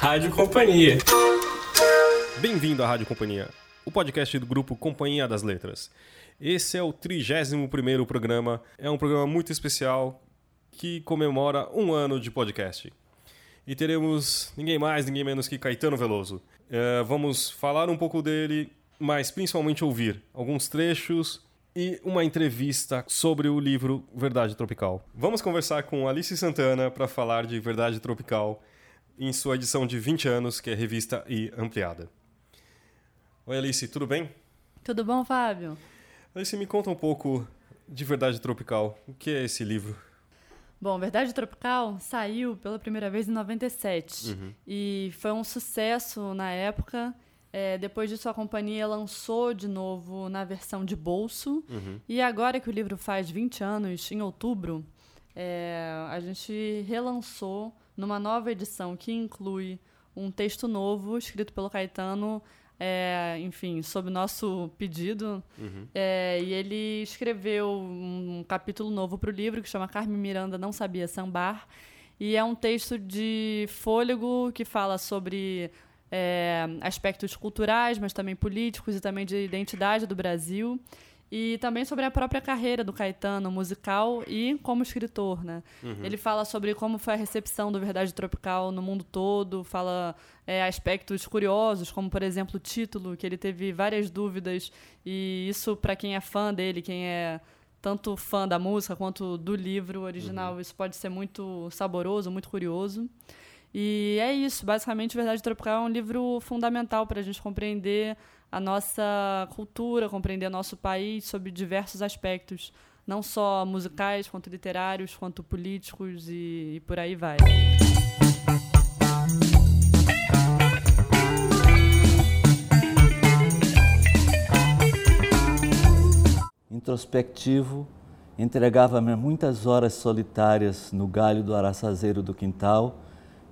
Rádio Companhia. Bem-vindo à Rádio Companhia, o podcast do grupo Companhia das Letras. Esse é o 31º programa, é um programa muito especial que comemora um ano de podcast. E teremos ninguém mais, ninguém menos que Caetano Veloso. Uh, vamos falar um pouco dele, mas principalmente ouvir alguns trechos e uma entrevista sobre o livro Verdade Tropical. Vamos conversar com Alice Santana para falar de Verdade Tropical em sua edição de 20 anos, que é revista e ampliada. Oi, Alice, tudo bem? Tudo bom, Fábio? Alice, me conta um pouco de Verdade Tropical. O que é esse livro? Bom, Verdade Tropical saiu pela primeira vez em 97 uhum. e foi um sucesso na época. É, depois disso, a companhia lançou de novo na versão de bolso. Uhum. E agora que o livro faz 20 anos, em outubro, é, a gente relançou numa nova edição que inclui um texto novo escrito pelo Caetano, é, enfim, sob nosso pedido. Uhum. É, e ele escreveu um capítulo novo para o livro que chama Carmen Miranda Não Sabia Sambar. E é um texto de fôlego que fala sobre é, aspectos culturais, mas também políticos e também de identidade do Brasil e também sobre a própria carreira do Caetano musical e como escritor, né? Uhum. Ele fala sobre como foi a recepção do Verdade Tropical no mundo todo, fala é, aspectos curiosos, como por exemplo o título, que ele teve várias dúvidas e isso para quem é fã dele, quem é tanto fã da música quanto do livro original, uhum. isso pode ser muito saboroso, muito curioso. E é isso, basicamente Verdade Tropical é um livro fundamental para a gente compreender a nossa cultura, compreender nosso país sob diversos aspectos, não só musicais, quanto literários, quanto políticos e, e por aí vai. Introspectivo, entregava-me muitas horas solitárias no galho do araçazeiro do quintal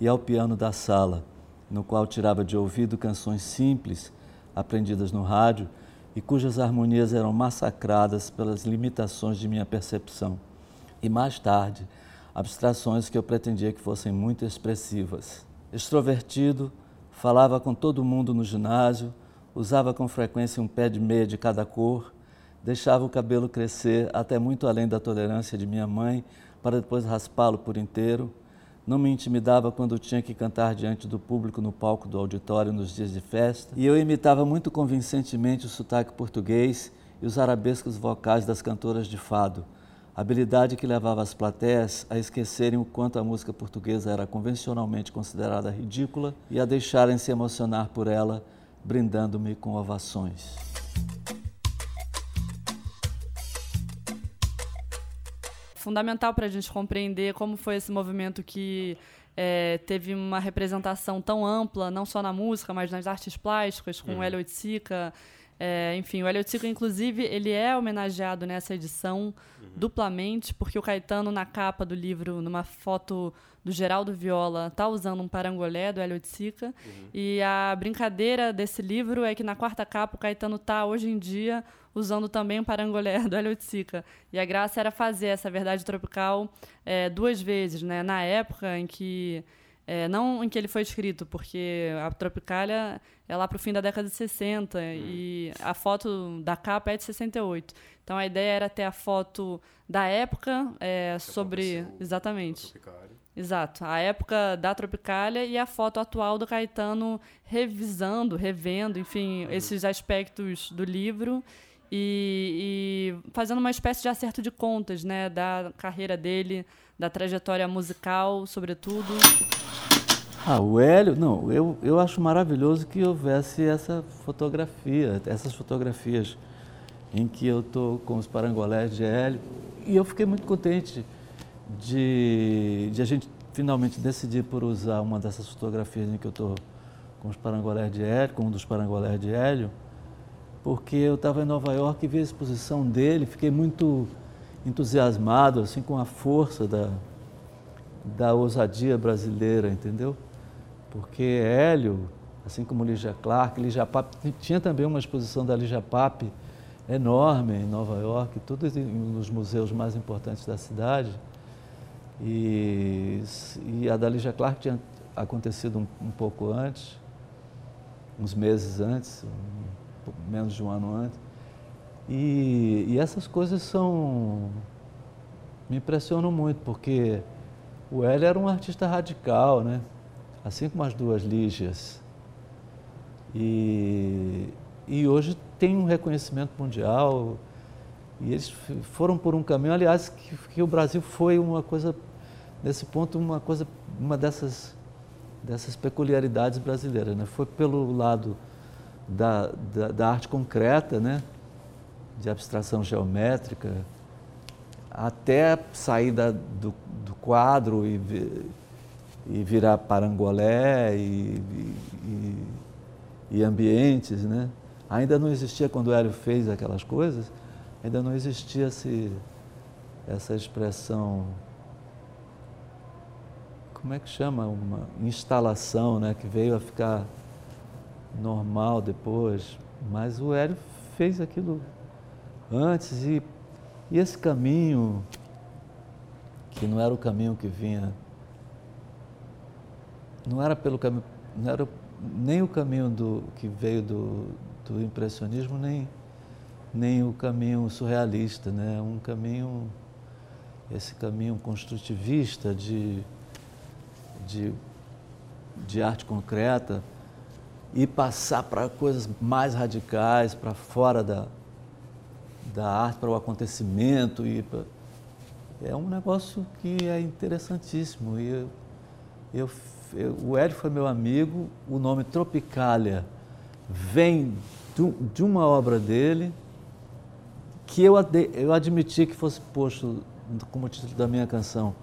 e ao piano da sala, no qual tirava de ouvido canções simples aprendidas no rádio e cujas harmonias eram massacradas pelas limitações de minha percepção. E mais tarde, abstrações que eu pretendia que fossem muito expressivas. Extrovertido, falava com todo mundo no ginásio, usava com frequência um pé de meia de cada cor, deixava o cabelo crescer até muito além da tolerância de minha mãe para depois raspá-lo por inteiro não me intimidava quando tinha que cantar diante do público no palco do auditório nos dias de festa, e eu imitava muito convincentemente o sotaque português e os arabescos vocais das cantoras de fado, habilidade que levava as plateias a esquecerem o quanto a música portuguesa era convencionalmente considerada ridícula e a deixarem se emocionar por ela, brindando-me com ovações. Fundamental para a gente compreender como foi esse movimento que é, teve uma representação tão ampla, não só na música, mas nas artes plásticas, com uhum. o Hélio Oiticica. É, enfim, o Hélio Oiticica, inclusive, ele é homenageado nessa edição uhum. duplamente, porque o Caetano, na capa do livro, numa foto do Geraldo Viola, tá usando um parangolé do Hélio Oiticica. Uhum. E a brincadeira desse livro é que na quarta capa o Caetano tá, hoje em dia, usando também o parangolé do Hélio. E a graça era fazer essa verdade tropical é, duas vezes, né? Na época em que é, não em que ele foi escrito, porque a Tropicália é lá para o fim da década de 60 hum. e a foto da capa é de 68. Então a ideia era ter a foto da época é, sobre. Exatamente. Exato. A época da Tropicália e a foto atual do Caetano revisando, revendo, enfim, uhum. esses aspectos do livro e, e, fazendo uma espécie de acerto de contas, né, da carreira dele, da trajetória musical, sobretudo. Ah, o Hélio, não, eu, eu acho maravilhoso que houvesse essa fotografia, essas fotografias em que eu estou com os parangolés de Hélio. E eu fiquei muito contente de, de a gente finalmente decidir por usar uma dessas fotografias em que eu estou com os parangolés de Hélio, com um dos parangolés de Hélio, porque eu estava em Nova York e vi a exposição dele, fiquei muito entusiasmado assim com a força da, da ousadia brasileira, entendeu? Porque Hélio, assim como Lígia Clark, Lígia Pape, tinha também uma exposição da Lígia Pape enorme em Nova York, todos nos museus mais importantes da cidade. E, e a da Lígia Clark tinha acontecido um, um pouco antes, uns meses antes, menos de um ano antes. E, e essas coisas são. me impressionam muito, porque o Hélio era um artista radical, né? assim como as duas Lígias. E, e hoje tem um reconhecimento mundial. E eles foram por um caminho, aliás, que, que o Brasil foi uma coisa, nesse ponto, uma coisa, uma dessas, dessas peculiaridades brasileiras. Né? Foi pelo lado da, da, da arte concreta, né? de abstração geométrica, até sair da, do, do quadro e, e virar parangolé e, e, e, ambientes, né? Ainda não existia, quando o Hélio fez aquelas coisas, ainda não existia esse, essa expressão, como é que chama? Uma instalação, né? Que veio a ficar normal depois. Mas o Hélio fez aquilo antes e, e esse caminho, que não era o caminho que vinha, não era pelo caminho, não era nem o caminho do, que veio do, do impressionismo, nem, nem o caminho surrealista, né? um caminho, esse caminho construtivista de, de, de arte concreta e passar para coisas mais radicais, para fora da, da arte para o acontecimento e pra... é um negócio que é interessantíssimo. E eu, eu, eu, o Hélio foi meu amigo o nome Tropicália vem de, de uma obra dele que eu, eu admiti que fosse posto como título da minha canção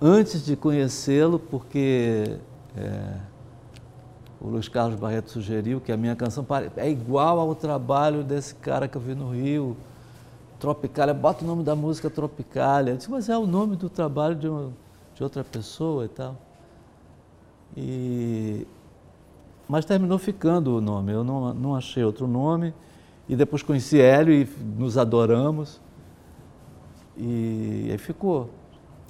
antes de conhecê-lo porque é, o Luiz Carlos Barreto sugeriu que a minha canção é igual ao trabalho desse cara que eu vi no Rio, Tropicália, bota o nome da música Tropicália. Eu disse, mas é o nome do trabalho de, uma, de outra pessoa e tal. E, mas terminou ficando o nome, eu não, não achei outro nome. E depois conheci Hélio e nos adoramos. E aí ficou.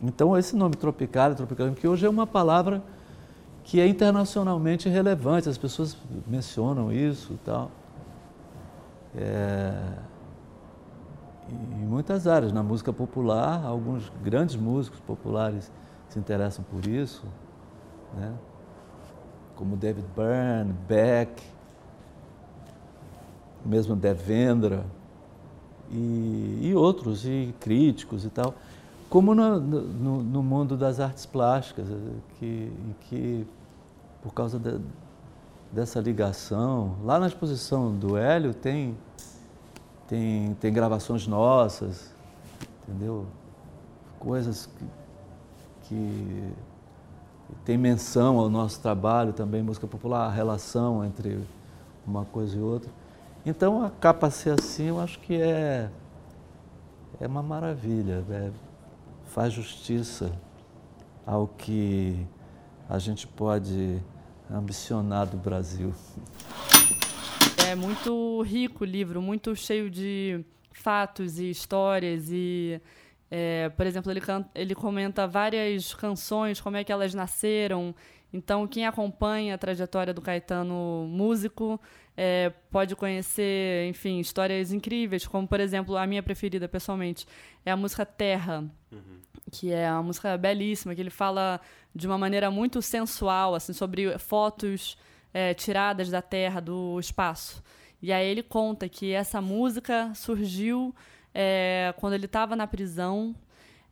Então esse nome Tropicália, Tropicália, que hoje é uma palavra que é internacionalmente relevante, as pessoas mencionam isso e tal. É, em muitas áreas, na música popular, alguns grandes músicos populares se interessam por isso, né? como David Byrne, Beck, mesmo Devendra e, e outros, e críticos e tal, como no, no, no mundo das artes plásticas, que, em que por causa de, dessa ligação. Lá na exposição do Hélio tem, tem, tem gravações nossas, entendeu? Coisas que, que tem menção ao nosso trabalho também, música popular, a relação entre uma coisa e outra. Então a capa ser assim, eu acho que é, é uma maravilha, é, faz justiça ao que a gente pode ambicionar do Brasil. É muito rico o livro, muito cheio de fatos e histórias e é, por exemplo, ele, ele comenta várias canções, como é que elas nasceram. Então, quem acompanha a trajetória do Caetano músico é, pode conhecer, enfim, histórias incríveis, como, por exemplo, a minha preferida, pessoalmente, é a música Terra. Uhum que é uma música belíssima, que ele fala de uma maneira muito sensual, assim, sobre fotos é, tiradas da Terra, do espaço. E aí ele conta que essa música surgiu é, quando ele estava na prisão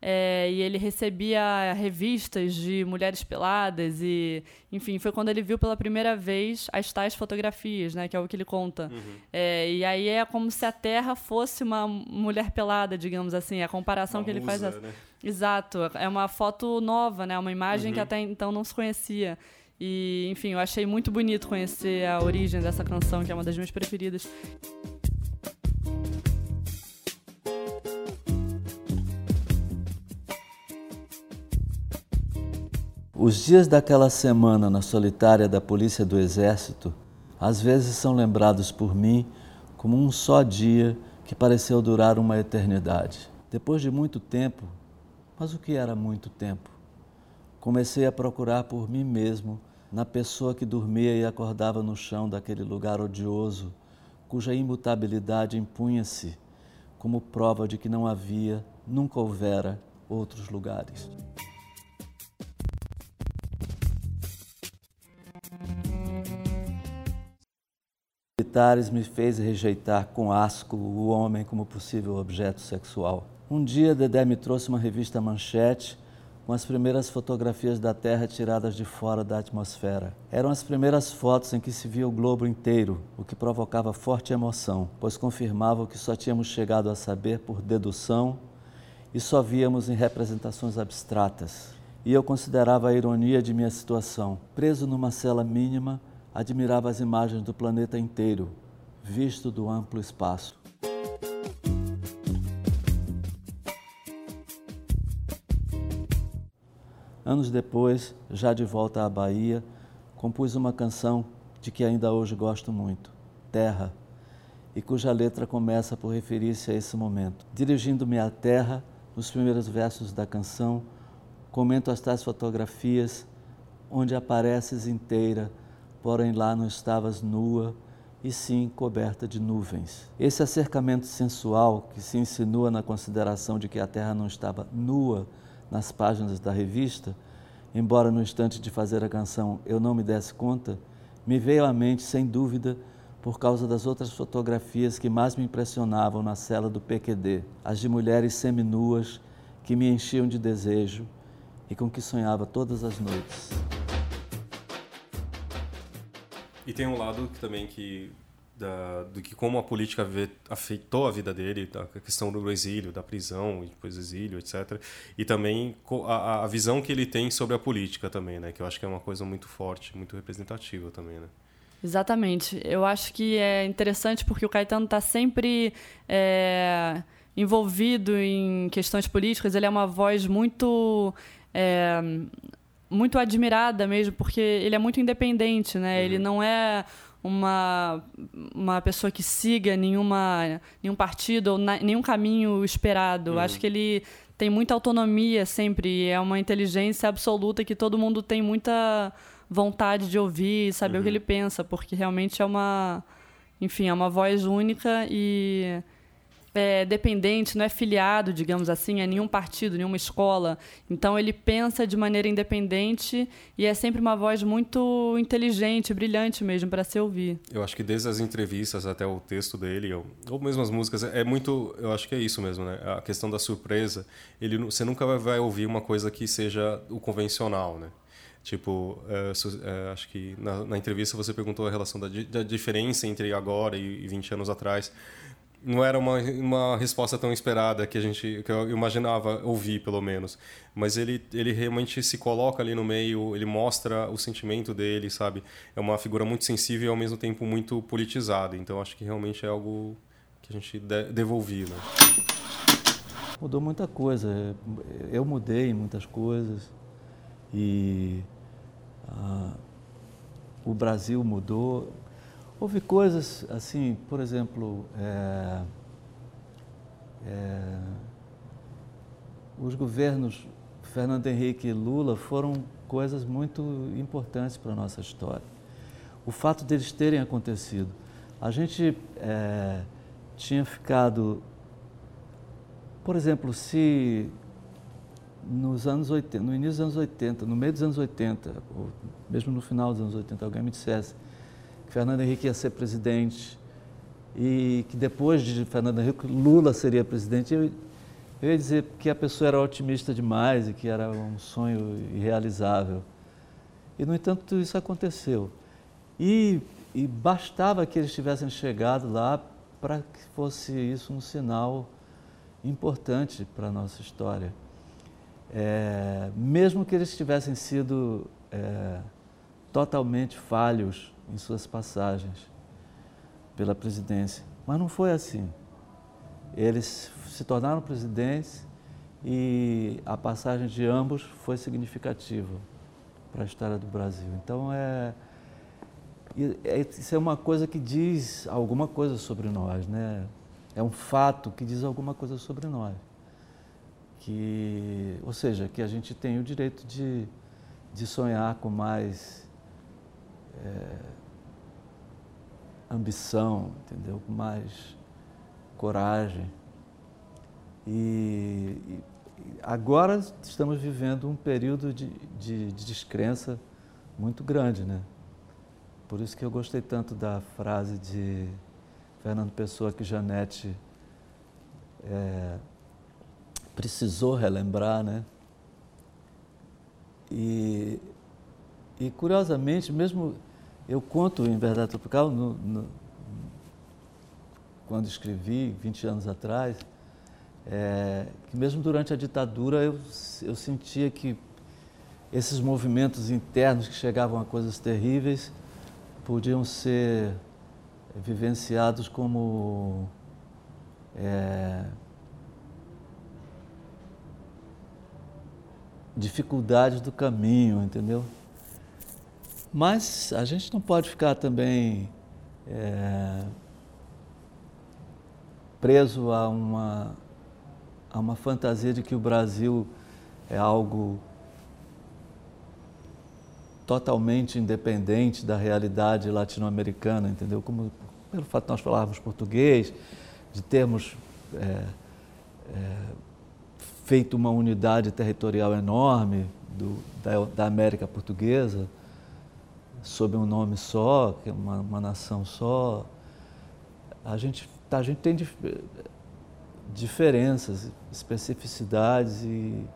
é, e ele recebia revistas de mulheres peladas e, enfim, foi quando ele viu pela primeira vez as tais fotografias, né, que é o que ele conta. Uhum. É, e aí é como se a Terra fosse uma mulher pelada, digamos assim, a comparação uma que ele musa, faz. Né? Exato, é uma foto nova, né, uma imagem uhum. que até então não se conhecia. E, enfim, eu achei muito bonito conhecer a origem dessa canção, que é uma das minhas preferidas. Os dias daquela semana na solitária da Polícia do Exército às vezes são lembrados por mim como um só dia que pareceu durar uma eternidade. Depois de muito tempo, mas o que era muito tempo? Comecei a procurar por mim mesmo na pessoa que dormia e acordava no chão daquele lugar odioso, cuja imutabilidade impunha-se como prova de que não havia, nunca houvera outros lugares. Me fez rejeitar com asco o homem como possível objeto sexual. Um dia Dedé me trouxe uma revista Manchete com as primeiras fotografias da Terra tiradas de fora da atmosfera. Eram as primeiras fotos em que se via o globo inteiro, o que provocava forte emoção, pois confirmava o que só tínhamos chegado a saber por dedução e só víamos em representações abstratas. E eu considerava a ironia de minha situação. Preso numa cela mínima, admirava as imagens do planeta inteiro, visto do amplo espaço. Anos depois, já de volta à Bahia, compus uma canção de que ainda hoje gosto muito, Terra, e cuja letra começa por referir-se a esse momento. Dirigindo-me à terra, nos primeiros versos da canção, comento as tais fotografias onde apareces inteira, porém lá não estavas nua, e sim coberta de nuvens. Esse acercamento sensual que se insinua na consideração de que a terra não estava nua, nas páginas da revista, embora no instante de fazer a canção eu não me desse conta, me veio à mente, sem dúvida, por causa das outras fotografias que mais me impressionavam na cela do PQD, as de mulheres seminuas que me enchiam de desejo e com que sonhava todas as noites. E tem um lado que, também que da, do que como a política vê, afetou a vida dele, a questão do exílio, da prisão, depois do exílio, etc. E também a, a, visão que ele tem sobre a política também, né? Que eu acho que é uma coisa muito forte, muito representativa também, né? Exatamente. Eu acho que é interessante porque o Caetano está sempre é, envolvido em questões políticas. Ele é uma voz muito é, muito admirada mesmo, porque ele é muito independente, né? Uhum. Ele não é uma, uma pessoa que siga nenhuma, nenhum partido ou na, nenhum caminho esperado. Uhum. Acho que ele tem muita autonomia sempre, é uma inteligência absoluta que todo mundo tem muita vontade de ouvir e saber uhum. o que uhum. ele pensa, porque realmente é uma, enfim, é uma voz única e é, dependente, não é filiado, digamos assim, a nenhum partido, nenhuma escola. Então ele pensa de maneira independente e é sempre uma voz muito inteligente, brilhante mesmo para se ouvir. Eu acho que desde as entrevistas até o texto dele, ou, ou mesmo as músicas, é muito, eu acho que é isso mesmo, né? A questão da surpresa, ele, você nunca vai ouvir uma coisa que seja o convencional, né? Tipo, é, é, acho que na, entrevista você perguntou a relação da, diferença entre agora e 20 anos atrás não era uma, uma resposta tão esperada que a gente que eu imaginava ouvir pelo menos. Mas ele ele realmente se coloca ali no meio ele mostra o sentimento dele sabe? É uma figura muito sensível e ao mesmo tempo muito politizada. Então acho que realmente é algo que a gente deve devolver né? mudou muita coisa. Eu mudei muitas coisas e ah, o Brasil mudou Houve coisas assim, por exemplo, é, é, os governos Fernando Henrique e Lula foram coisas muito importantes para a nossa história. O fato deles terem acontecido. A gente é, tinha ficado. Por exemplo, se nos anos 80, no início dos anos 80, no meio dos anos 80, ou mesmo no final dos anos 80, alguém me dissesse que Fernando Henrique ia ser presidente e que depois de Fernando Henrique, Lula seria presidente. Eu, eu ia dizer que a pessoa era otimista demais e que era um sonho irrealizável. E, no entanto, isso aconteceu. E, e bastava que eles tivessem chegado lá para que fosse isso um sinal importante para a nossa história. É, mesmo que eles tivessem sido é, totalmente falhos em suas passagens pela presidência. Mas não foi assim. Eles se tornaram presidentes e a passagem de ambos foi significativa para a história do Brasil. Então é, é, isso é uma coisa que diz alguma coisa sobre nós, né? É um fato que diz alguma coisa sobre nós. Que, ou seja, que a gente tem o direito de de sonhar com mais é, ambição, entendeu? Com mais coragem. E, e, agora estamos vivendo um período de, de, de descrença muito grande, né? Por isso que eu gostei tanto da frase de Fernando Pessoa que Janete é, precisou relembrar, né? E, e curiosamente, mesmo eu conto em Verdade Tropical, no, no, quando escrevi, 20 anos atrás, é, que mesmo durante a ditadura eu, eu sentia que esses movimentos internos que chegavam a coisas terríveis podiam ser vivenciados como é, dificuldades do caminho, entendeu? Mas a gente não pode ficar também é, preso a uma, a uma fantasia de que o Brasil é algo totalmente independente da realidade latino-americana, entendeu? Como pelo fato de nós falarmos português, de termos é, é, feito uma unidade territorial enorme do, da, da, América Portuguesa, sob um nome só, que é uma, uma nação só, a gente, a gente tem dif, diferenças, especificidades e,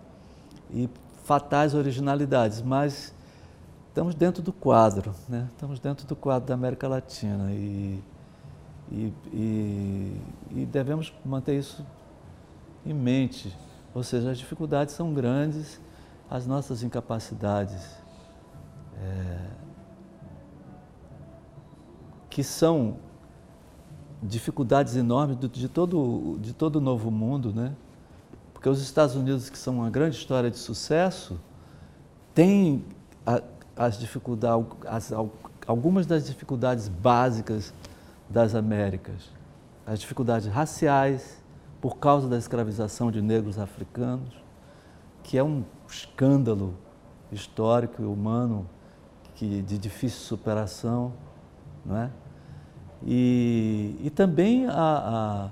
e fatais originalidades, mas estamos dentro do quadro, né? estamos dentro do quadro da América Latina e, e, e, e devemos manter isso em mente ou seja, as dificuldades são grandes, as nossas incapacidades, é, que são dificuldades enormes de todo, de todo o novo mundo, né? Porque os Estados Unidos, que são uma grande história de sucesso, têm as dificuldades, as, algumas das dificuldades básicas das Américas, as dificuldades raciais, por causa da escravização de negros africanos, que é um escândalo histórico e humano que, de difícil superação, não é? E, e também, a, a,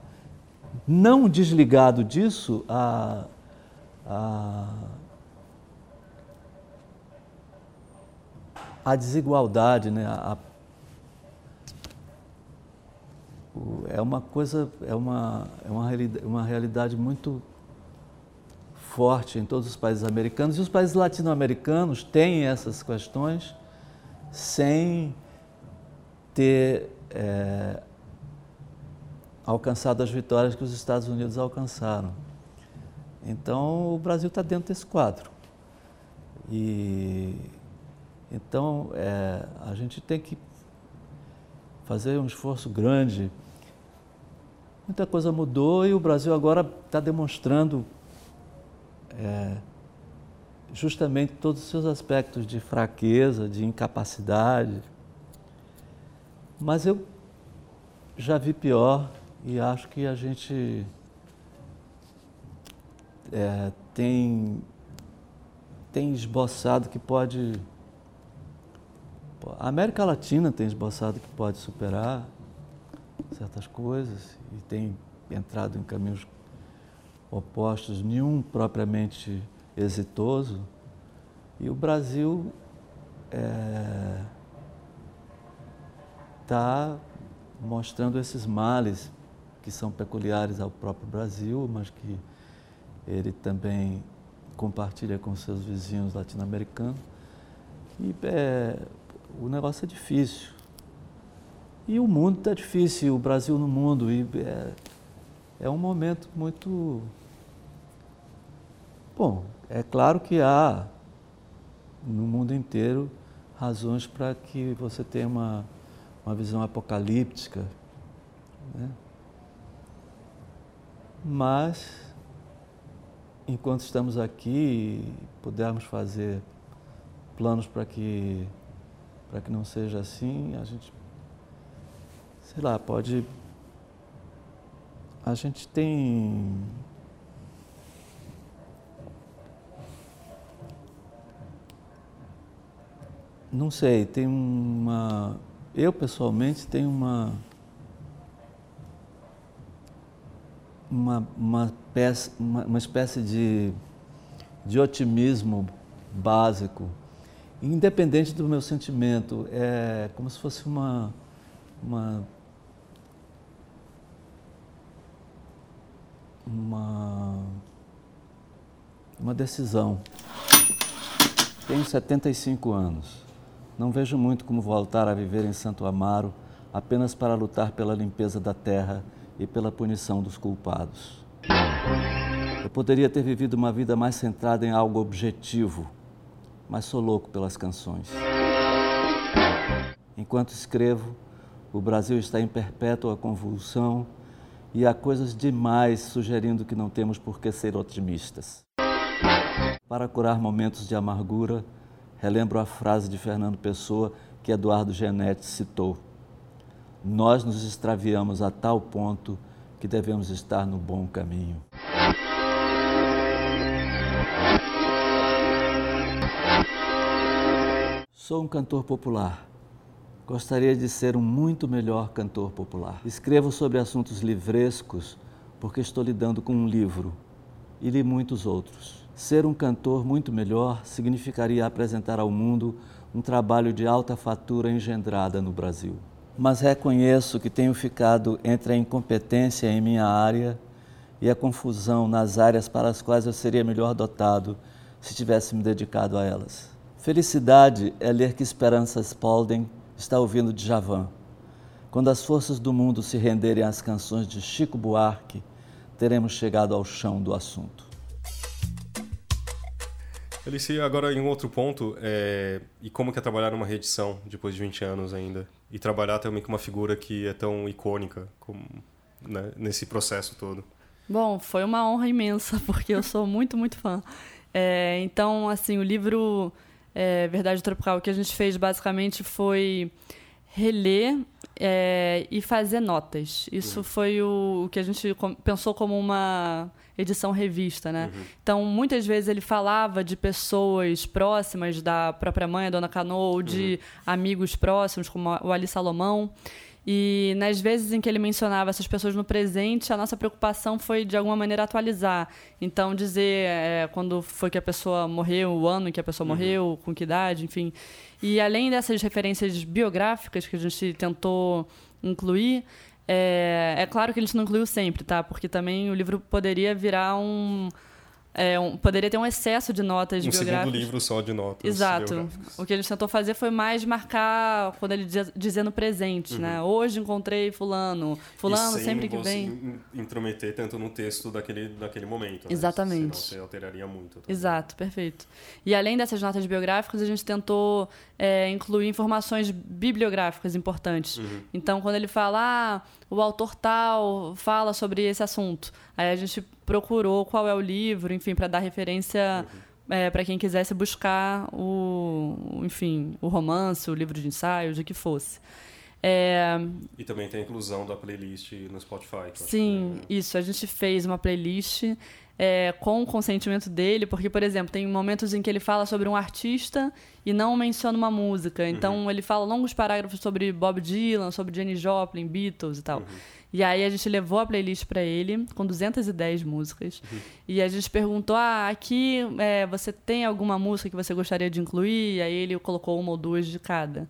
não desligado disso, a, a, a desigualdade, né? a, é uma coisa, é uma, é uma, realidade, uma realidade muito forte em todos os países americanos e os países latino-americanos têm essas questões sem ter é, alcançado as vitórias que os Estados Unidos alcançaram. Então o Brasil está dentro desse quadro. E então é, a gente tem que fazer um esforço grande muita coisa mudou e o Brasil agora está demonstrando é, justamente todos os seus aspectos de fraqueza, de incapacidade. Mas eu já vi pior e acho que a gente é, tem, tem esboçado que pode. A América Latina tem esboçado que pode superar certas coisas e tem entrado em caminhos opostos, nenhum propriamente exitoso. E o Brasil está mostrando esses males que são peculiares ao próprio Brasil, mas que ele também compartilha com seus vizinhos latino-americanos. E é, o negócio é difícil. E o mundo está difícil, o Brasil no mundo. E é, é um momento muito. Bom, é claro que há no mundo inteiro razões para que você tenha uma, uma visão apocalíptica. Né? Mas, enquanto estamos aqui, pudermos fazer planos para que, para que não seja assim, a gente sei lá, pode. A gente tem. Não sei, tem uma. Eu pessoalmente tenho uma. Uma, uma, peça, uma, uma espécie de, de otimismo básico, independente do meu sentimento. É como se fosse uma, uma uma, uma decisão. Tenho 75 anos. Não vejo muito como voltar a viver em Santo Amaro apenas para lutar pela limpeza da terra e pela punição dos culpados. Eu poderia ter vivido uma vida mais centrada em algo objetivo, mas sou louco pelas canções. Enquanto escrevo, o Brasil está em perpétua convulsão e há coisas demais sugerindo que não temos por que ser otimistas. Para curar momentos de amargura, relembro a frase de Fernando Pessoa que Eduardo Genetti citou. Nós nos extraviamos a tal ponto que devemos estar no bom caminho. Sou um cantor popular Gostaria de ser um muito melhor cantor popular. Escrevo sobre assuntos livrescos porque estou lidando com um livro e li muitos outros. Ser um cantor muito melhor significaria apresentar ao mundo um trabalho de alta fatura engendrada no Brasil. Mas reconheço que tenho ficado entre a incompetência em minha área e a confusão nas áreas para as quais eu seria melhor dotado se tivesse me dedicado a elas. Felicidade é ler que Esperança Spalding está ouvindo Djavan. Quando as forças do mundo se renderem às canções de Chico Buarque, teremos chegado ao chão do assunto. Alice, agora em um outro ponto, é... e como que é trabalhar numa reedição depois de 20 anos ainda? E trabalhar também com uma figura que é tão icônica como, né, nesse processo todo. Bom, foi uma honra imensa, porque eu sou muito, muito fã. É, então, assim, o livro é, Verdade Tropical, que a gente fez basicamente foi reler é, e fazer notas. Isso uhum. foi o, o, que a gente pensou como uma edição revista, né? Uhum. Então, muitas vezes ele falava de pessoas próximas da própria mãe, a Dona Cano, ou de uhum. amigos próximos, como o Ali Salomão. E nas vezes em que ele mencionava essas pessoas no presente, a nossa preocupação foi de alguma maneira atualizar. Então dizer é, quando foi que a pessoa morreu, o ano em que a pessoa uhum. morreu, com que idade, enfim. E além dessas referências biográficas que a gente tentou incluir, é, é claro que a gente não incluiu sempre, tá? Porque também o livro poderia virar um é, um, poderia ter um excesso de notas um biográficas. Um segundo livro só de notas Exato. O que a gente tentou fazer foi mais marcar quando ele diz, dizer no presente, uhum. né? Hoje encontrei fulano, fulano sempre que vem. intrometer tanto no texto daquele, daquele momento. Né? Exatamente. Senão você alteraria muito. Também. Exato, perfeito. E além dessas notas biográficas, a gente tentou é, incluir informações bibliográficas importantes. Uhum. Então, quando ele fala, ah, o autor tal fala sobre esse assunto, aí a gente procurou qual é o livro, enfim, para dar referência uhum. é, para quem quisesse buscar o, enfim, o romance, o livro de ensaios, o que fosse. É... E também tem a inclusão da playlist no Spotify. Sim, é... isso. A gente fez uma playlist é, com o consentimento dele, porque, por exemplo, tem momentos em que ele fala sobre um artista e não menciona uma música. Então, uhum. ele fala longos parágrafos sobre Bob Dylan, sobre Jenny Joplin, Beatles e tal. Uhum. E aí a gente levou a playlist para ele com 210 músicas. Uhum. E a gente perguntou: ah, aqui é, você tem alguma música que você gostaria de incluir? E aí ele colocou uma ou duas de cada.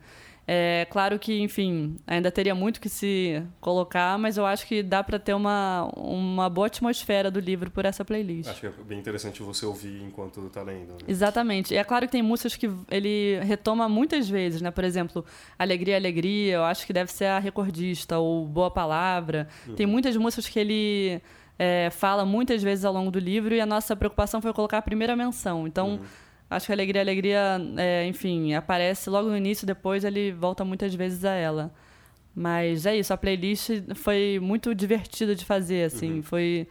É claro que, enfim, ainda teria muito que se colocar, mas eu acho que dá para ter uma, uma boa atmosfera do livro por essa playlist. Acho que é bem interessante você ouvir enquanto está lendo. Né? Exatamente. E é claro que tem músicas que ele retoma muitas vezes, né? Por exemplo, Alegria, Alegria, eu acho que deve ser a recordista, ou Boa Palavra. Uhum. Tem muitas músicas que ele é, fala muitas vezes ao longo do livro e a nossa preocupação foi colocar a primeira menção. Então. Uhum Acho que a Alegria, a Alegria, é, enfim, aparece logo no início, depois ele volta muitas vezes a ela. Mas é isso, a playlist foi muito divertida de fazer, assim, uhum. foi...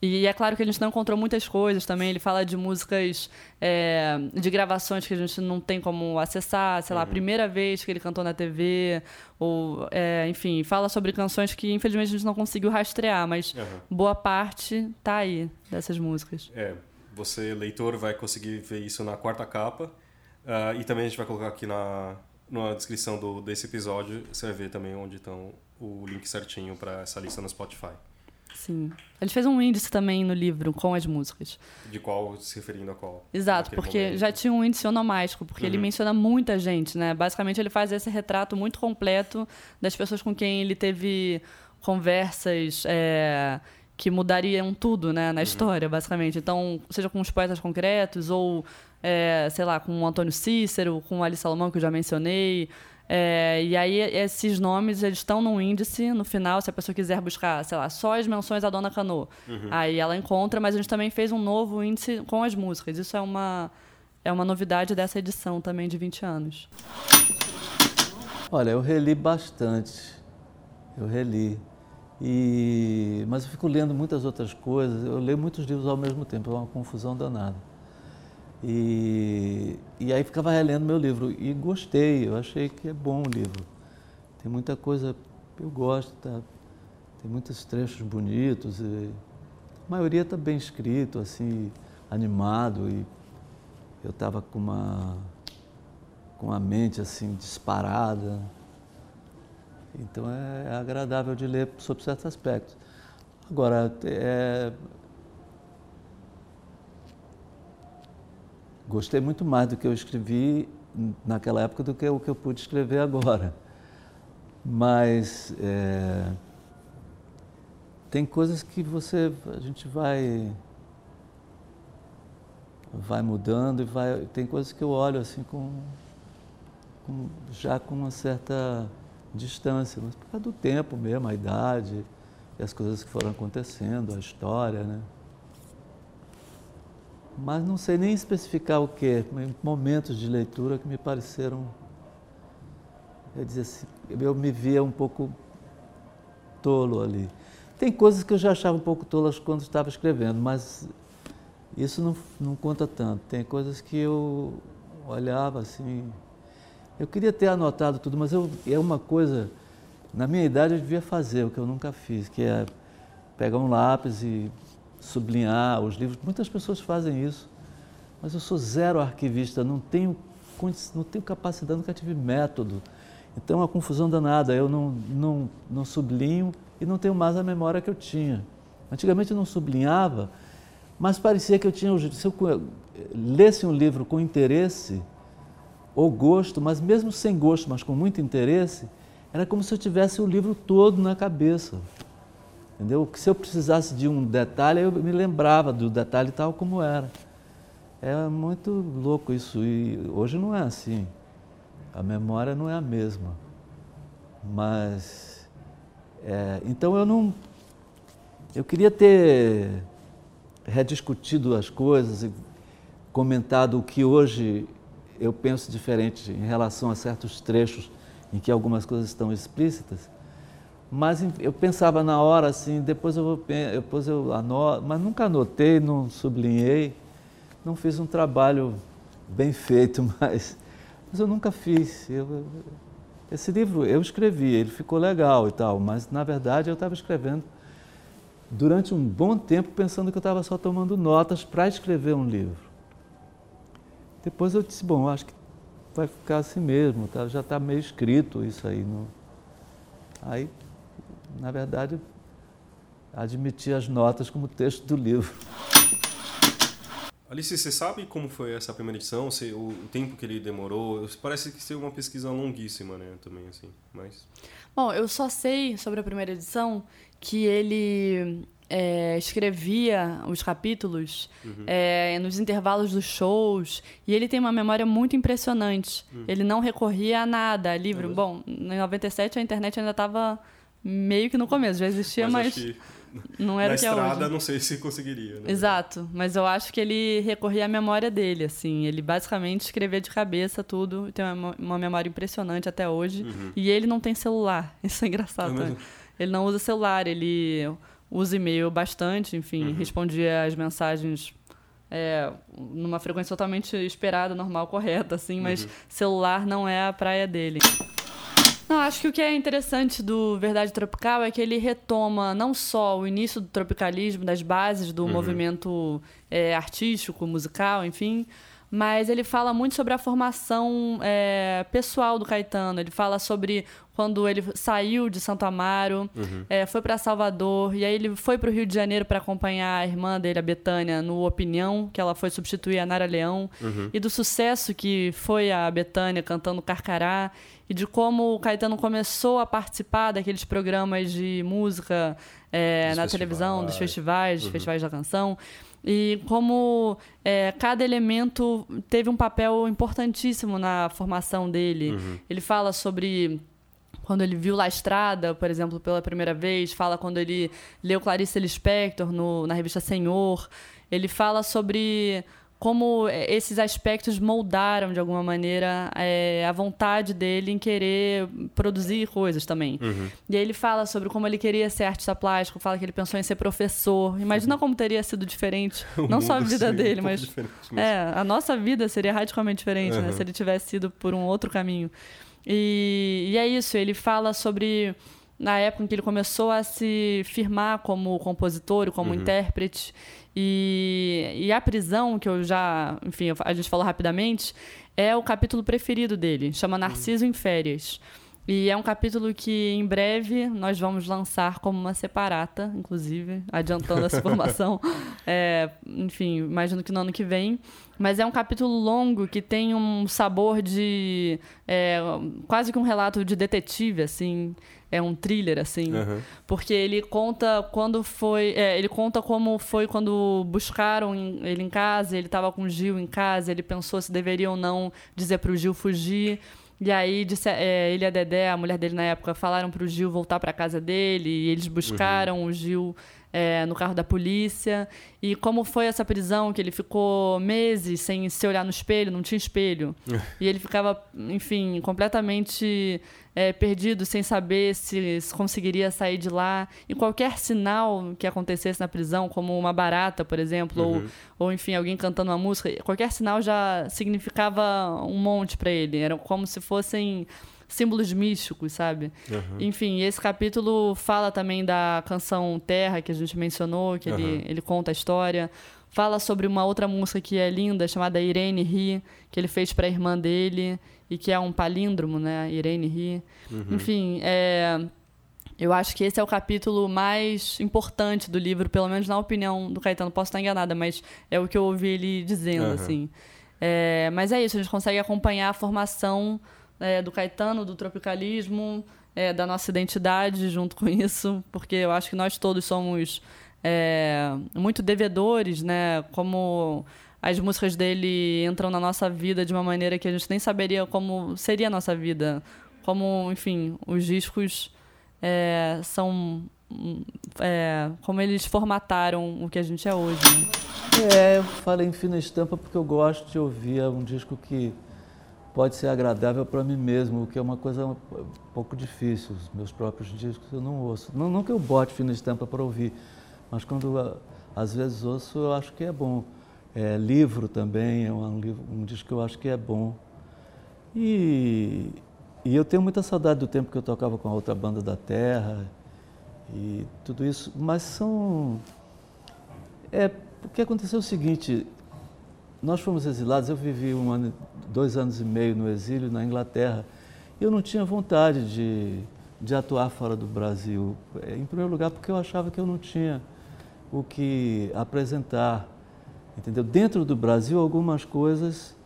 E é claro que a gente não encontrou muitas coisas também. Ele fala de músicas, é, de gravações que a gente não tem como acessar, sei lá, a uhum. primeira vez que ele cantou na TV, ou, é, enfim, fala sobre canções que infelizmente a gente não conseguiu rastrear, mas uhum. boa parte tá aí dessas músicas. É, você, leitor, vai conseguir ver isso na quarta capa. Uh, e também a gente vai colocar aqui na, na descrição do, desse episódio, você vai ver também onde estão o link certinho para essa lista no Spotify. Sim. Ele fez um índice também no livro com as músicas. De qual, se referindo a qual? Exato, porque momento. já tinha um índice onomástico, porque uhum. ele menciona muita gente, né? Basicamente ele faz esse retrato muito completo das pessoas com quem ele teve conversas é, que mudariam tudo, né, na uhum. história, basicamente. Então, seja com os poetas concretos ou, é, sei lá, com o Antônio Cícero, com o Ali Salomão, que eu já mencionei, é, e aí, esses nomes, eles estão num índice, no final, se a pessoa quiser buscar, sei lá, só as menções à Dona Cano. Uhum. Aí ela encontra, mas a gente também fez um novo índice com as músicas. Isso é uma, é uma novidade dessa edição também de 20 anos. Olha, eu reli bastante. Eu reli. E... Mas eu fico lendo muitas outras coisas. Eu leio muitos livros ao mesmo tempo, é uma confusão danada. E, e aí ficava relendo meu livro e gostei, eu achei que é bom o livro. Tem muita coisa, eu gosto, tá? tem muitos trechos bonitos, e a maioria está bem escrito, assim, animado e eu estava com uma com a mente assim disparada. Então é, agradável de ler sobre certos aspectos. Agora, é, gostei muito mais do que eu escrevi naquela época do que o que eu pude escrever agora. Mas é, tem coisas que você a gente vai vai mudando e vai tem coisas que eu olho assim com, com já com uma certa distância, mas por causa do tempo mesmo, a idade e as coisas que foram acontecendo, a história, né? mas não sei nem especificar o que, momentos de leitura que me pareceram. Eu, dizia assim, eu me via um pouco tolo ali. Tem coisas que eu já achava um pouco tolas quando estava escrevendo, mas isso não, não conta tanto. Tem coisas que eu olhava assim. Eu queria ter anotado tudo, mas eu, é uma coisa. Na minha idade eu devia fazer, o que eu nunca fiz, que é pegar um lápis e sublinhar os livros. Muitas pessoas fazem isso, mas eu sou zero arquivista, não tenho, não tenho capacidade, nunca tive método. Então é uma confusão danada, eu não, não, não sublinho e não tenho mais a memória que eu tinha. Antigamente eu não sublinhava, mas parecia que eu tinha. Se eu lesse um livro com interesse ou gosto, mas mesmo sem gosto, mas com muito interesse, era como se eu tivesse o livro todo na cabeça. Entendeu? Se eu precisasse de um detalhe, eu me lembrava do detalhe tal como era. É muito louco isso. E hoje não é assim. A memória não é a mesma. Mas. É, então eu não. Eu queria ter rediscutido as coisas e comentado o que hoje eu penso diferente em relação a certos trechos em que algumas coisas estão explícitas mas eu pensava na hora assim, depois eu depois eu anoto, mas nunca anotei, não sublinhei, não fiz um trabalho bem feito, mas, mas eu nunca fiz. Eu, esse livro eu escrevi, ele ficou legal e tal, mas na verdade eu estava escrevendo durante um bom tempo pensando que eu estava só tomando notas para escrever um livro. Depois eu disse, bom, acho que vai ficar assim mesmo, tá? já está meio escrito isso aí. No... Aí na verdade, admitir as notas como texto do livro. Alice, você sabe como foi essa primeira edição? Se, o, o, tempo que ele demorou? Parece que ser uma pesquisa longuíssima, né? Também, assim, mas... Bom, eu só sei sobre a primeira edição que ele é, escrevia os capítulos uhum. é, nos intervalos dos shows e ele tem uma memória muito impressionante. Uhum. Ele não recorria a nada, a livro. É Bom, em 97 a internet ainda estava meio que no começo, já existia, mas, mas não era na que é estrada, hoje. não sei se conseguiria. Né? Exato, mas eu acho que ele recorria à memória dele, assim, ele basicamente escrevia de cabeça tudo, tem uma, uma memória impressionante até hoje, uhum. e ele não tem celular, isso é engraçado. É ele não usa celular, ele usa e-mail bastante, enfim, uhum. respondia as mensagens é, numa frequência totalmente esperada, normal, correta, assim, mas uhum. celular não é a praia dele. Não, acho que o que é interessante do Verdade Tropical é que ele retoma não só o início do tropicalismo, das bases do uhum. movimento é, artístico, musical, enfim, mas ele fala muito sobre a formação é, pessoal do Caetano. Ele fala sobre quando ele saiu de Santo Amaro, uhum. é, foi para Salvador, e aí ele foi para o Rio de Janeiro para acompanhar a irmã dele, a Betânia, no Opinião, que ela foi substituir a Nara Leão, uhum. e do sucesso que foi a Betânia cantando Carcará, e de como o Caetano começou a participar daqueles programas de música é, na televisão, dos festivais, uhum. festivais da canção e como é, cada elemento teve um papel importantíssimo na formação dele. Uhum. Ele fala sobre quando ele viu La Estrada, por exemplo, pela primeira vez, fala quando ele leu Clarice Lispector no, na revista Senhor. Ele fala sobre como esses aspectos moldaram de alguma maneira é, a vontade dele em querer produzir coisas também. Uhum. E aí ele fala sobre como ele queria ser artista plástico, fala que ele pensou em ser professor. Imagina uhum. como teria sido diferente, não só a vida dele, um mas é, a nossa vida seria radicalmente diferente, uhum. né, se ele tivesse ido por um outro caminho. E, e é isso, ele fala sobre na época em que ele começou a se firmar como compositor, como uhum. intérprete. E, e a prisão, que eu já, enfim, a gente falou rapidamente, é o capítulo preferido dele, chama Narciso uhum. em Férias. E é um capítulo que em breve nós vamos lançar como uma separata, inclusive, adiantando essa informação. É, enfim, imagino que no ano que vem. Mas é um capítulo longo que tem um sabor de. É, quase que um relato de detetive, assim. É um thriller, assim. Uhum. Porque ele conta quando foi. É, ele conta como foi quando buscaram ele em casa, ele estava com o Gil em casa, ele pensou se deveria ou não dizer para o Gil fugir. E aí disse, é, ele e a Dedé, a mulher dele na época, falaram para o Gil voltar para casa dele, e eles buscaram uhum. o Gil é, no carro da polícia. E como foi essa prisão, que ele ficou meses sem se olhar no espelho, não tinha espelho. e ele ficava, enfim, completamente é, perdido, sem saber se, se, conseguiria sair de lá. E qualquer sinal que acontecesse na prisão, como uma barata, por exemplo, uhum. ou, ou, enfim, alguém cantando uma música, qualquer sinal já significava um monte para ele. Era como se fossem símbolos místicos, sabe? Uhum. Enfim, esse capítulo fala também da canção Terra, que a gente mencionou, que uhum. ele, ele conta a história. Fala sobre uma outra música que é linda, chamada Irene Ri, que ele fez para a irmã dele e que é um palíndromo, né? Irene Ri. Uhum. Enfim, é, eu acho que esse é o capítulo mais importante do livro, pelo menos na opinião do Caetano. Posso estar enganada, mas é o que eu ouvi ele dizendo, uhum. assim. É, mas é isso, a gente consegue acompanhar a formação é, do Caetano, do tropicalismo, é, da nossa identidade junto com isso, porque eu acho que nós todos somos é, muito devedores, né? Como as músicas dele entram na nossa vida de uma maneira que a gente nem saberia como seria a nossa vida. Como, enfim, os discos é, são. É, como eles formataram o que a gente é hoje. Né? É, eu falei em fina estampa porque eu gosto de ouvir é um disco que pode ser agradável para mim mesmo, o que é uma coisa um pouco difícil. Os meus próprios discos eu não ouço. Não, não que eu bote fina estampa para ouvir, mas quando às vezes ouço, eu acho que é bom. É, livro também é um, um disco que eu acho que é bom. E, e eu tenho muita saudade do tempo que eu tocava com a outra banda da Terra e tudo isso, mas são. É, o que aconteceu é o seguinte: nós fomos exilados, eu vivi um ano, dois anos e meio no exílio na Inglaterra, e eu não tinha vontade de, de atuar fora do Brasil. Em primeiro lugar, porque eu achava que eu não tinha o que apresentar Entendeu? Dentro do Brasil, algumas coisas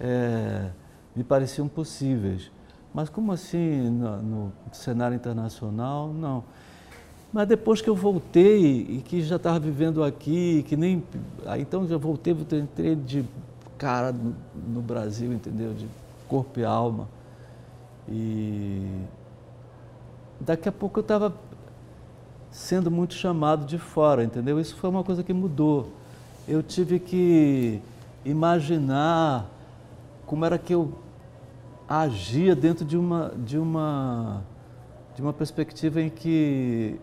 é, me pareciam possíveis. Mas como assim no, no, cenário internacional? Não. Mas depois que eu voltei e que já estava vivendo aqui, que nem. Então já voltei, entrei de cara no, no Brasil, entendeu? De corpo e alma. E daqui a pouco eu estava sendo muito chamado de fora, entendeu? Isso foi uma coisa que mudou eu tive que imaginar como era que eu agia dentro de uma, de uma, de uma perspectiva em que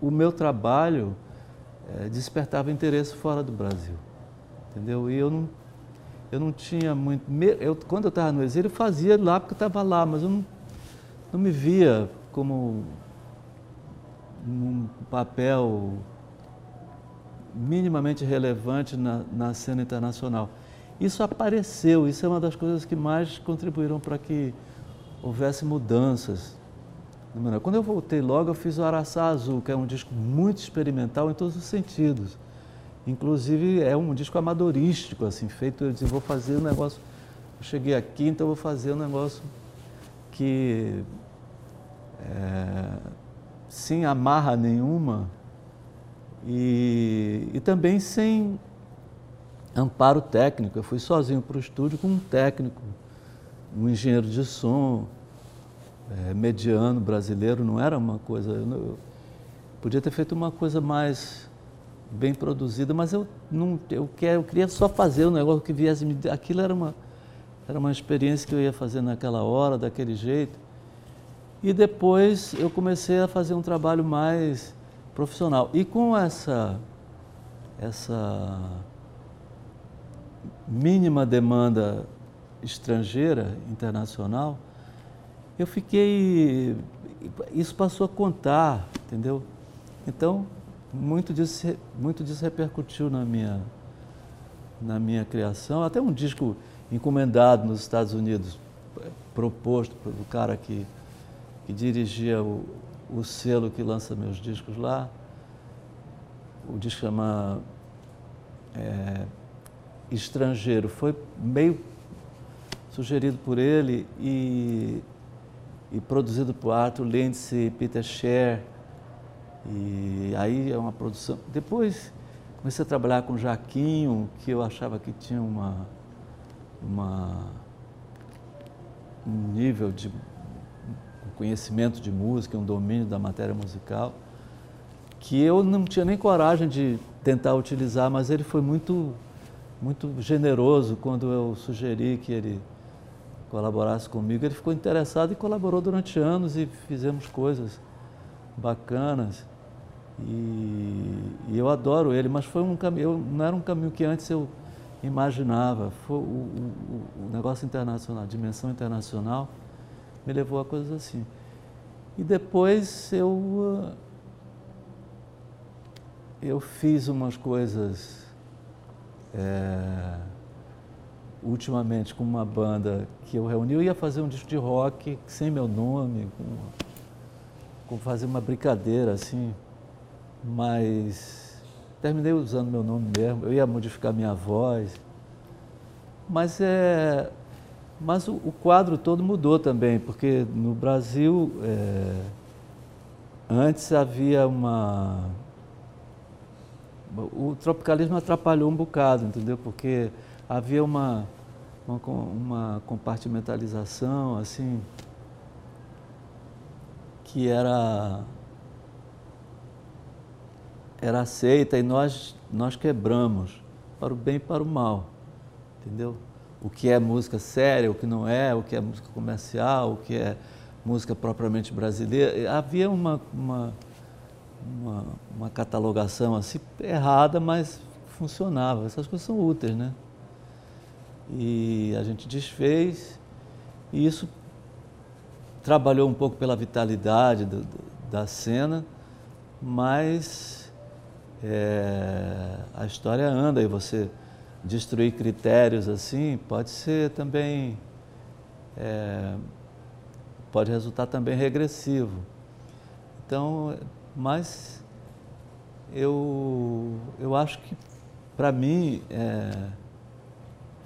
o meu trabalho é, despertava interesse fora do Brasil, entendeu? E eu não, eu não tinha muito... Eu, quando eu estava no exílio, eu fazia lá porque eu estava lá, mas eu não, não me via como um papel minimamente relevante na, na cena internacional. isso apareceu, isso é uma das coisas que mais contribuíram para que houvesse mudanças. Quando eu voltei logo, eu fiz o Araçá Azul, que é um disco muito experimental em todos os sentidos. Inclusive é um disco amadorístico, assim, feito, eu disse, vou fazer um negócio. Eu cheguei aqui, então vou fazer um negócio que é, sem amarra nenhuma e, e também sem amparo técnico. Eu fui sozinho para o estúdio com um técnico, um engenheiro de som, é, mediano brasileiro, não era uma coisa. Eu, eu, podia ter feito uma coisa mais bem produzida, mas eu não, eu, quer, eu queria só fazer o negócio que viesse me. Aquilo era uma, era uma experiência que eu ia fazer naquela hora, daquele jeito. E depois eu comecei a fazer um trabalho mais profissional. E com essa, essa mínima demanda estrangeira, internacional, eu fiquei. Isso passou a contar, entendeu? Então, muito disso, muito disso repercutiu na minha, na minha criação. Até um disco encomendado nos Estados Unidos, proposto pelo cara que, que dirigia o, o selo que lança meus discos lá. O disco chama é, Estrangeiro. Foi meio sugerido por ele e, e produzido por Arthur Lindsay e Peter Scher. E aí é uma produção. Depois comecei a trabalhar com Jaquinho, que eu achava que tinha uma, uma um nível de conhecimento de música, um domínio da matéria musical, que eu não tinha nem coragem de tentar utilizar, mas ele foi muito, muito generoso quando eu sugeri que ele colaborasse comigo. Ele ficou interessado e colaborou durante anos e fizemos coisas bacanas. E, e eu adoro ele, mas foi um caminho, não era um caminho que antes eu imaginava. Foi o, o, o negócio internacional, a dimensão internacional me levou a coisas assim. E depois eu, eu fiz umas coisas é, ultimamente com uma banda que eu reuni. Eu ia fazer um disco de rock sem meu nome, com, com fazer uma brincadeira assim, mas terminei usando meu nome mesmo. Eu ia modificar minha voz. Mas é, mas o, o, quadro todo mudou também, porque no Brasil, é, antes havia uma. O tropicalismo atrapalhou um bocado, entendeu? Porque havia uma, uma, uma compartimentalização, assim, que era era aceita e nós, nós quebramos, para o bem e para o mal, entendeu? o que é música séria, o que não é, o que é música comercial, o que é música propriamente brasileira. Havia uma, uma, uma, uma catalogação assim errada, mas funcionava. Essas coisas são úteis, né? E a gente desfez, e isso trabalhou um pouco pela vitalidade do, da cena, mas é, a história anda e você destruir critérios assim pode ser também é, pode resultar também regressivo. Então, mas eu eu acho que para mim é,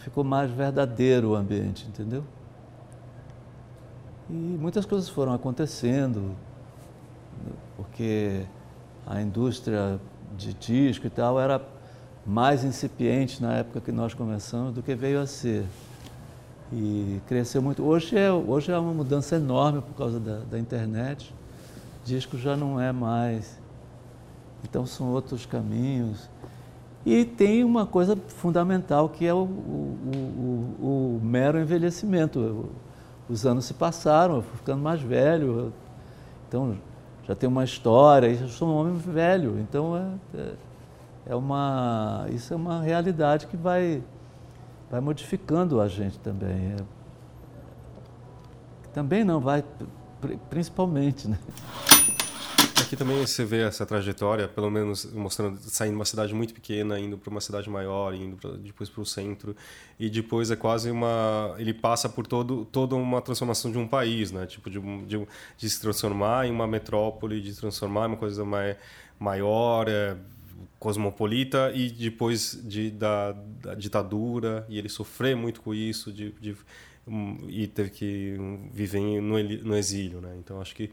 ficou mais verdadeiro o ambiente, entendeu? E muitas coisas foram acontecendo, porque a indústria de disco e tal era mais incipiente na época que nós começamos do que veio a ser. E cresceu muito. Hoje é, hoje é uma mudança enorme por causa da, da internet. Disco já não é mais. Então são outros caminhos. E tem uma coisa fundamental que é o, o, o, o mero envelhecimento. Os anos se passaram, eu fui ficando mais velho, então já tenho uma história, eu sou um homem velho, então é, é é uma, isso é uma realidade que vai, vai modificando a gente também. É, também não, vai principalmente, né? Aqui também você vê essa trajetória, pelo menos mostrando saindo de uma cidade muito pequena, indo para uma cidade maior, indo pra, depois para o centro e depois é quase uma ele passa por todo toda uma transformação de um país, né? Tipo de, de, de se transformar em uma metrópole, de transformar em uma coisa mais maior, é, cosmopolita e depois de, da, da, ditadura e ele sofrer muito com isso de, de um, e teve que viver no, no exílio, né? Então acho que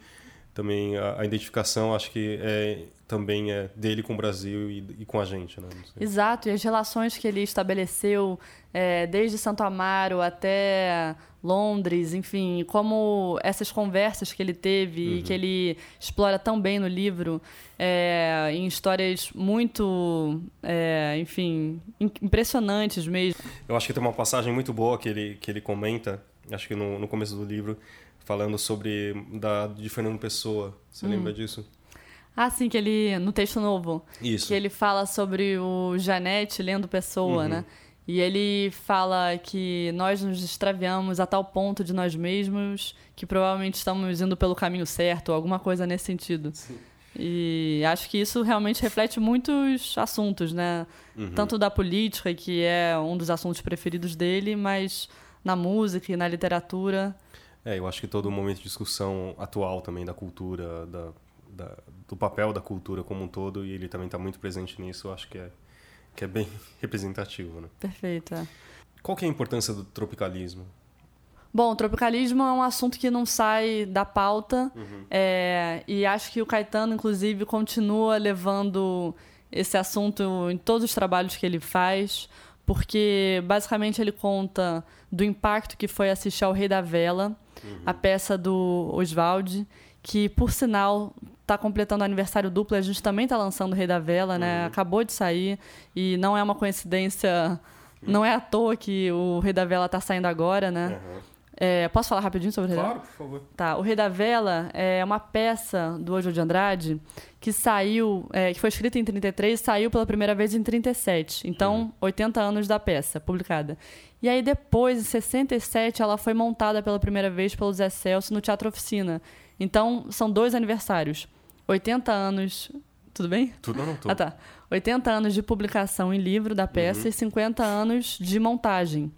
também a, a, identificação acho que é também é dele com o Brasil e, e com a gente, né? Exato, e as relações que ele estabeleceu é, desde Santo Amaro até Londres, enfim, como essas conversas que ele teve uhum. e que ele explora tão bem no livro, é, em histórias muito, é, enfim, impressionantes mesmo. Eu acho que tem uma passagem muito boa que ele, que ele comenta, acho que no, no começo do livro, falando sobre da de Fernando Pessoa. Você hum. lembra disso? Ah, sim, que ele no texto novo. Isso. Que ele fala sobre o Janete lendo Pessoa, uhum. né? E ele fala que nós nos extraviamos a tal ponto de nós mesmos que provavelmente estamos indo pelo caminho certo, alguma coisa nesse sentido. Sim. E acho que isso realmente reflete muitos assuntos, né? Uhum. Tanto da política, que é um dos assuntos preferidos dele, mas na música e na literatura. É, eu acho que todo o momento de discussão atual também da cultura, da, da, do papel da cultura como um todo, e ele também está muito presente nisso, eu acho que é, que é bem representativo. Né? Perfeito. É. Qual que é a importância do tropicalismo? Bom, o tropicalismo é um assunto que não sai da pauta, uhum. é, e acho que o Caetano, inclusive, continua levando esse assunto em todos os trabalhos que ele faz, porque basicamente ele conta do impacto que foi assistir ao Rei da Vela, uhum. a peça do Oswald, que por sinal está completando aniversário duplo, a gente também está lançando o Rei da Vela, né? Uhum. Acabou de sair e não é uma coincidência, não é à toa que o Rei da Vela está saindo agora, né? Uhum. É, posso falar rapidinho sobre o Rei claro, da Vela? Claro, por favor. Tá, o Rei da Vela é uma peça do Ojo de Andrade que saiu, é, que foi escrita em 33 e saiu pela primeira vez em 37. Então, uhum. 80 anos da peça publicada. E aí depois, em 67, ela foi montada pela primeira vez pelo Zé Celso no Teatro Oficina. Então, são dois aniversários. 80 anos tudo bem? Tudo não, tudo. Ah, tá. 80 anos de publicação em livro da peça uhum. e 50 anos de montagem.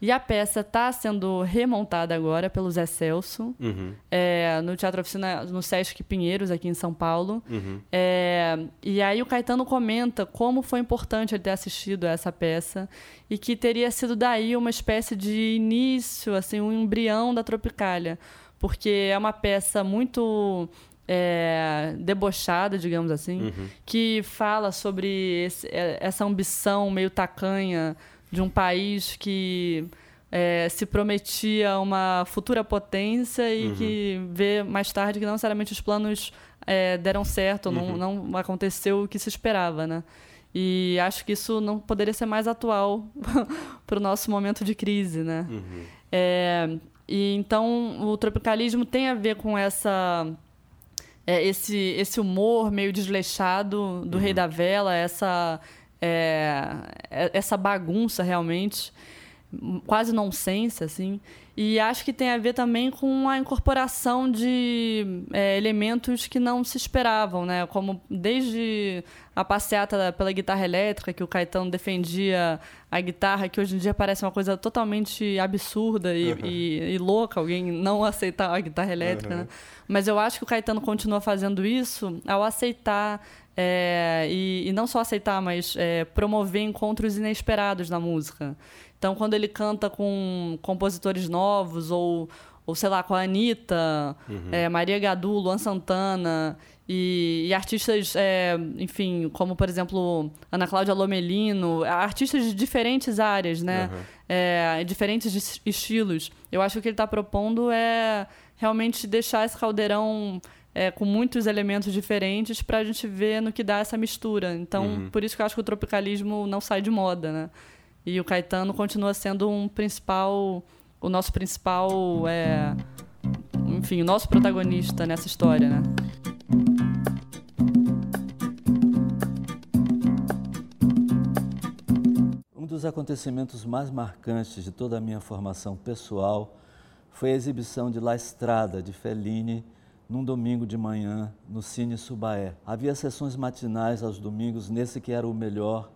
E a peça está sendo remontada agora pelo Zé Celso, uhum. é, no Teatro Oficina, no Sesc Pinheiros, aqui em São Paulo. Uhum. É, e aí o Caetano comenta como foi importante ele ter assistido a essa peça e que teria sido daí uma espécie de início, assim, um embrião da Tropicália. Porque é uma peça muito é, debochada, digamos assim, uhum. que fala sobre esse, é, essa ambição meio tacanha de um país que é, se prometia uma futura potência e uhum. que vê mais tarde que não necessariamente os planos é, deram certo, uhum. não, não aconteceu o que se esperava, né? E acho que isso não poderia ser mais atual para o nosso momento de crise, né? Uhum. É, e então o tropicalismo tem a ver com essa é, esse esse humor meio desleixado do Rei uhum. da Vela, essa é, é, essa bagunça realmente, quase nonsense, assim. E acho que tem a ver também com a incorporação de é, elementos que não se esperavam, né? Como desde a passeata pela guitarra elétrica, que o Caetano defendia a guitarra, que hoje em dia parece uma coisa totalmente absurda e, uhum. e, e louca, alguém não aceitar a guitarra elétrica, uhum. né? Mas eu acho que o Caetano continua fazendo isso ao aceitar é, e, e, não só aceitar, mas é, promover encontros inesperados na música. Então, quando ele canta com compositores novos, ou, ou sei lá, com a Anitta, uhum. é, Maria Gadu, Luan Santana, e, e artistas, é, enfim, como, por exemplo, Ana Cláudia Lomelino, artistas de diferentes áreas, né? Uhum. É, diferentes estilos. Eu acho que o que ele está propondo é realmente deixar esse caldeirão é, com muitos elementos diferentes para a gente ver no que dá essa mistura. Então, uhum. por isso que eu acho que o tropicalismo não sai de moda, né? E o Caetano continua sendo um principal, o nosso principal, é, enfim, o nosso protagonista nessa história, né? Um dos acontecimentos mais marcantes de toda a minha formação pessoal foi a exibição de La Estrada, de Fellini, num domingo de manhã, no Cine Subaé. Havia sessões matinais aos domingos nesse que era o melhor,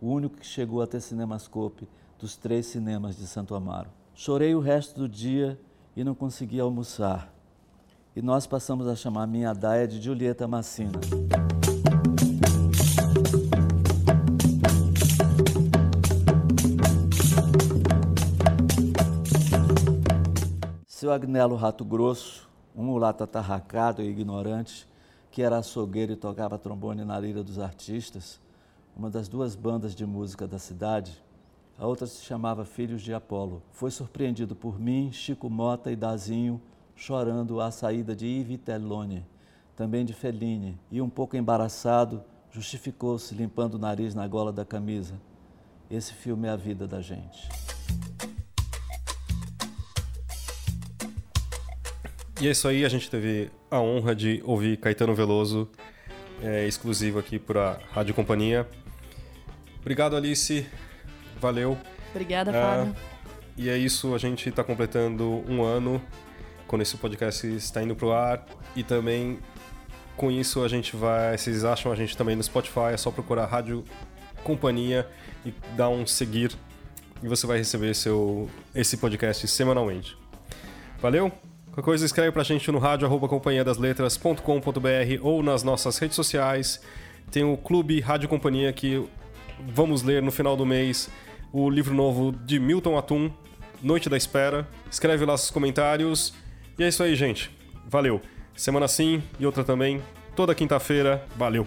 o único que chegou a ter cinemascope dos três cinemas de Santo Amaro. Chorei o resto do dia e não consegui almoçar. E nós passamos a chamar minha daia de Julieta Massina. Seu Agnelo Rato Grosso, um mulato atarracado e ignorante, que era açougueiro e tocava trombone na lira dos artistas, uma das duas bandas de música da cidade, a outra se chamava Filhos de Apolo. Foi surpreendido por mim, Chico Mota e Dazinho chorando à saída de Yves Tellone, também de Fellini, e um pouco embaraçado, justificou-se limpando o nariz na gola da camisa. Esse filme é a vida da gente. E é isso aí, a gente teve a honra de ouvir Caetano Veloso, é, exclusivo aqui para a Rádio Companhia. Obrigado, Alice. Valeu. Obrigada, Fábio. E é isso, a gente está completando um ano quando esse podcast está indo para o ar. E também com isso a gente vai. Vocês acham a gente também no Spotify, é só procurar Rádio Companhia e dar um seguir. E você vai receber seu, esse podcast semanalmente. Valeu? Qualquer coisa, escreve pra gente no rádio arroba companhiadasletras.com.br ou nas nossas redes sociais. Tem o Clube Rádio Companhia que vamos ler no final do mês o livro novo de Milton Atum, Noite da Espera. Escreve lá seus comentários. E é isso aí, gente. Valeu. Semana sim e outra também. Toda quinta-feira. Valeu.